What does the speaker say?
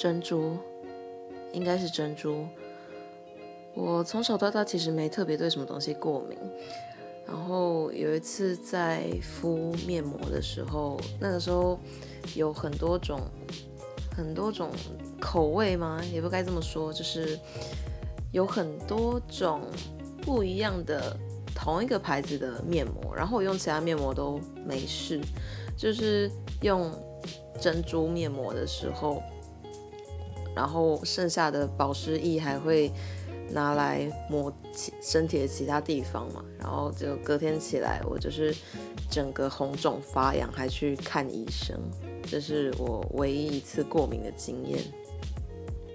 珍珠，应该是珍珠。我从小到大其实没特别对什么东西过敏，然后有一次在敷面膜的时候，那个时候有很多种很多种口味吗？也不该这么说，就是有很多种不一样的同一个牌子的面膜，然后我用其他面膜都没事，就是用珍珠面膜的时候，然后剩下的保湿液还会。拿来抹身体的其他地方嘛，然后就隔天起来，我就是整个红肿发痒，还去看医生，这是我唯一一次过敏的经验。